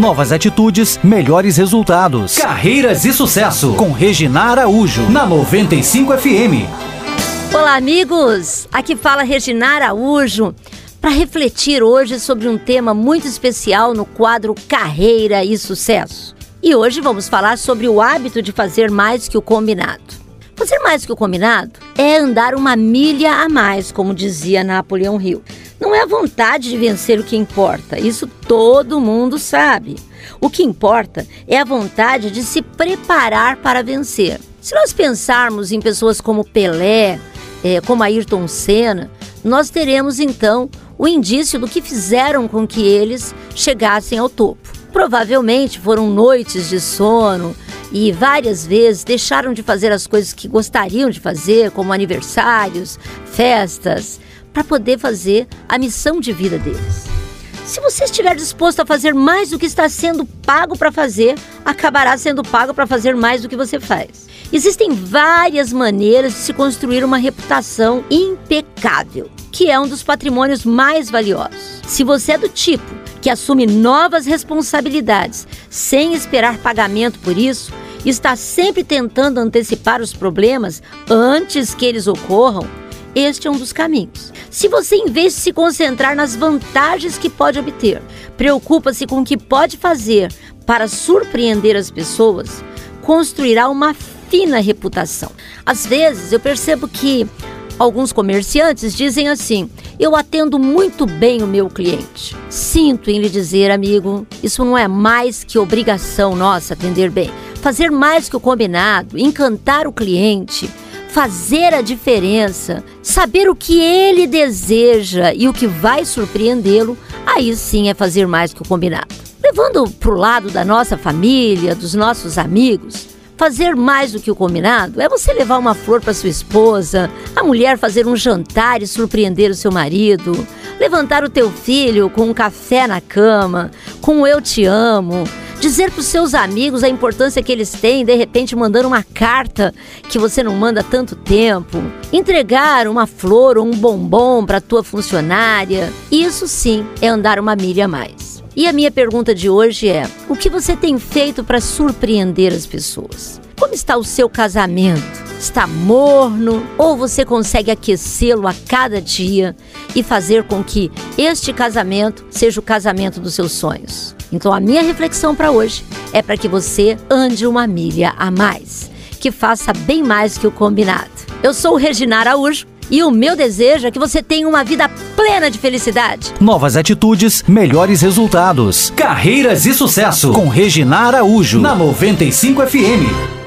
Novas atitudes, melhores resultados. Carreiras e sucesso com Regina Araújo na 95 FM. Olá, amigos. Aqui fala Regina Araújo para refletir hoje sobre um tema muito especial no quadro Carreira e Sucesso. E hoje vamos falar sobre o hábito de fazer mais que o combinado. Fazer mais que o combinado é andar uma milha a mais, como dizia Napoleão Hill. Não é a vontade de vencer o que importa, isso todo mundo sabe. O que importa é a vontade de se preparar para vencer. Se nós pensarmos em pessoas como Pelé, é, como Ayrton Senna, nós teremos então o indício do que fizeram com que eles chegassem ao topo. Provavelmente foram noites de sono e várias vezes deixaram de fazer as coisas que gostariam de fazer, como aniversários, festas, para poder fazer a missão de vida deles. Se você estiver disposto a fazer mais do que está sendo pago para fazer, acabará sendo pago para fazer mais do que você faz. Existem várias maneiras de se construir uma reputação impecável, que é um dos patrimônios mais valiosos. Se você é do tipo que assume novas responsabilidades sem esperar pagamento por isso, está sempre tentando antecipar os problemas antes que eles ocorram, este é um dos caminhos. Se você, em vez de se concentrar nas vantagens que pode obter, preocupa-se com o que pode fazer para surpreender as pessoas, construirá uma fina reputação. Às vezes eu percebo que alguns comerciantes dizem assim: Eu atendo muito bem o meu cliente. Sinto em lhe dizer, amigo, isso não é mais que obrigação nossa atender bem. Fazer mais que o combinado, encantar o cliente fazer a diferença, saber o que ele deseja e o que vai surpreendê-lo, aí sim é fazer mais que o combinado. Levando para o lado da nossa família, dos nossos amigos, fazer mais do que o combinado é você levar uma flor para sua esposa, a mulher fazer um jantar e surpreender o seu marido, levantar o teu filho com um café na cama, com um eu te amo, dizer para os seus amigos a importância que eles têm, de repente mandando uma carta que você não manda há tanto tempo, entregar uma flor ou um bombom para tua funcionária. Isso sim é andar uma milha a mais. E a minha pergunta de hoje é: o que você tem feito para surpreender as pessoas? Como está o seu casamento? Está morno ou você consegue aquecê-lo a cada dia e fazer com que este casamento seja o casamento dos seus sonhos? Então a minha reflexão para hoje é para que você ande uma milha a mais, que faça bem mais que o combinado. Eu sou Regina Araújo e o meu desejo é que você tenha uma vida plena de felicidade. Novas atitudes, melhores resultados. Carreiras e sucesso com Regina Araújo na 95 FM.